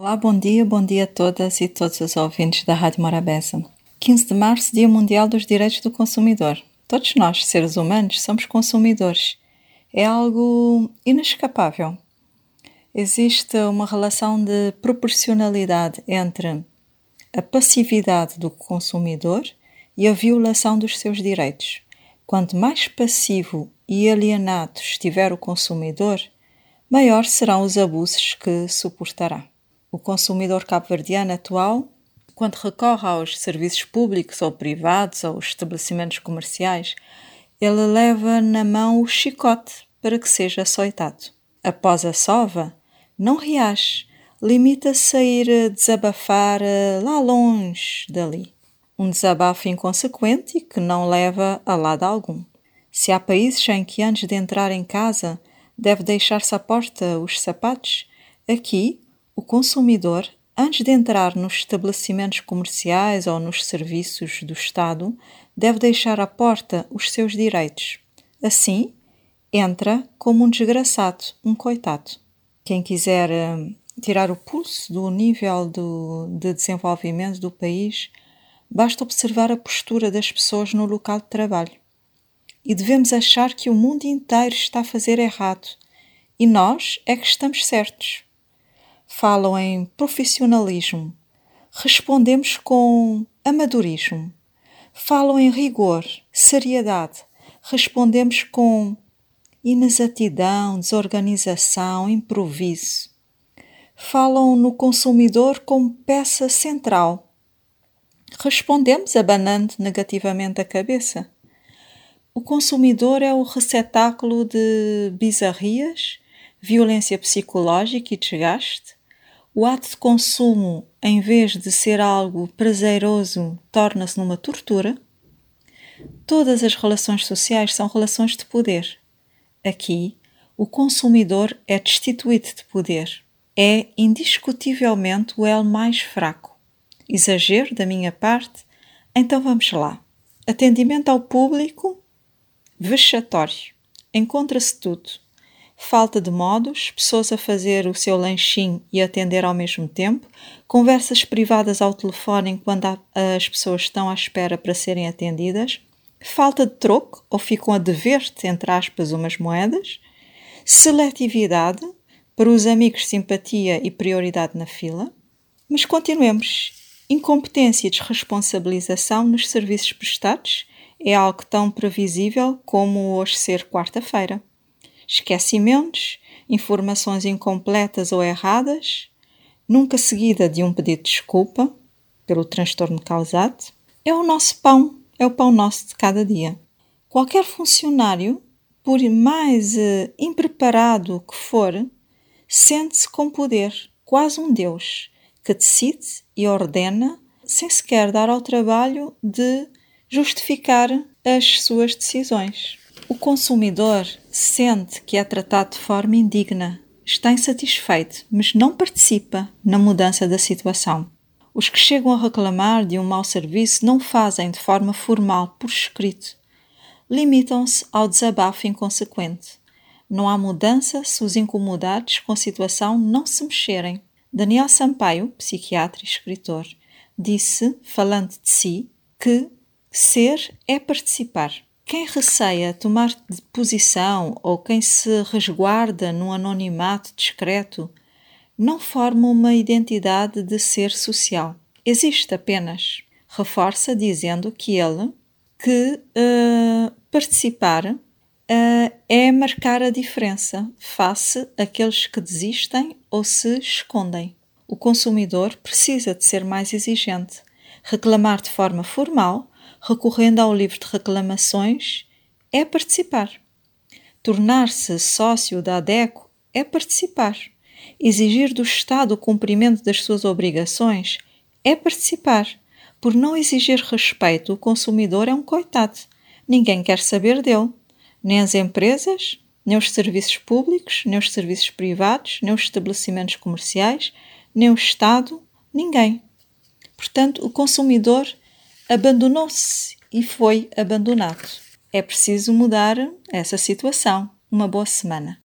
Olá, bom dia, bom dia a todas e todos os ouvintes da Rádio Morabeza. 15 de março, Dia Mundial dos Direitos do Consumidor. Todos nós, seres humanos, somos consumidores. É algo inescapável. Existe uma relação de proporcionalidade entre a passividade do consumidor e a violação dos seus direitos. Quanto mais passivo e alienado estiver o consumidor, maior serão os abusos que suportará o consumidor cabo-verdiano atual, quando recorre aos serviços públicos ou privados ou estabelecimentos comerciais, ele leva na mão o chicote para que seja açoitado. Após a sova, não reage, limita-se a ir desabafar eh, lá longe dali. Um desabafo inconsequente que não leva a lado algum. Se há países em que antes de entrar em casa deve deixar-se à porta os sapatos, aqui o consumidor, antes de entrar nos estabelecimentos comerciais ou nos serviços do Estado, deve deixar à porta os seus direitos. Assim, entra como um desgraçado, um coitado. Quem quiser uh, tirar o pulso do nível do, de desenvolvimento do país, basta observar a postura das pessoas no local de trabalho. E devemos achar que o mundo inteiro está a fazer errado e nós é que estamos certos falam em profissionalismo, respondemos com amadorismo. Falam em rigor, seriedade, respondemos com inexatidão, desorganização, improviso. Falam no consumidor como peça central. Respondemos abanando negativamente a cabeça. O consumidor é o receptáculo de bizarrias, violência psicológica e desgaste, o ato de consumo, em vez de ser algo prazeroso, torna-se numa tortura. Todas as relações sociais são relações de poder. Aqui, o consumidor é destituído de poder. É indiscutivelmente o elo mais fraco. Exagero da minha parte? Então vamos lá. Atendimento ao público vexatório. Encontra-se tudo falta de modos, pessoas a fazer o seu lanchinho e atender ao mesmo tempo, conversas privadas ao telefone enquanto as pessoas estão à espera para serem atendidas, falta de troco ou ficam a dever-te, entre aspas, umas moedas, seletividade, para os amigos simpatia e prioridade na fila. Mas continuemos. Incompetência e desresponsabilização nos serviços prestados é algo tão previsível como hoje ser quarta-feira esquecimentos, informações incompletas ou erradas, nunca seguida de um pedido de desculpa pelo transtorno causado, é o nosso pão, é o pão nosso de cada dia. Qualquer funcionário, por mais uh, impreparado que for, sente-se com poder, quase um Deus, que decide e ordena sem sequer dar ao trabalho de justificar as suas decisões. O consumidor sente que é tratado de forma indigna, está insatisfeito, mas não participa na mudança da situação. Os que chegam a reclamar de um mau serviço não fazem de forma formal, por escrito. Limitam-se ao desabafo inconsequente. Não há mudança se os incomodados com a situação não se mexerem. Daniel Sampaio, psiquiatra e escritor, disse, falando de si, que ser é participar. Quem receia tomar posição ou quem se resguarda num anonimato discreto não forma uma identidade de ser social. Existe apenas. Reforça dizendo que ele, que uh, participar uh, é marcar a diferença face àqueles que desistem ou se escondem. O consumidor precisa de ser mais exigente, reclamar de forma formal recorrendo ao livro de reclamações, é participar. Tornar-se sócio da ADECO é participar. Exigir do Estado o cumprimento das suas obrigações é participar. Por não exigir respeito, o consumidor é um coitado. Ninguém quer saber dele. Nem as empresas, nem os serviços públicos, nem os serviços privados, nem os estabelecimentos comerciais, nem o Estado, ninguém. Portanto, o consumidor abandonou-se e foi abandonado. É preciso mudar essa situação. Uma boa semana.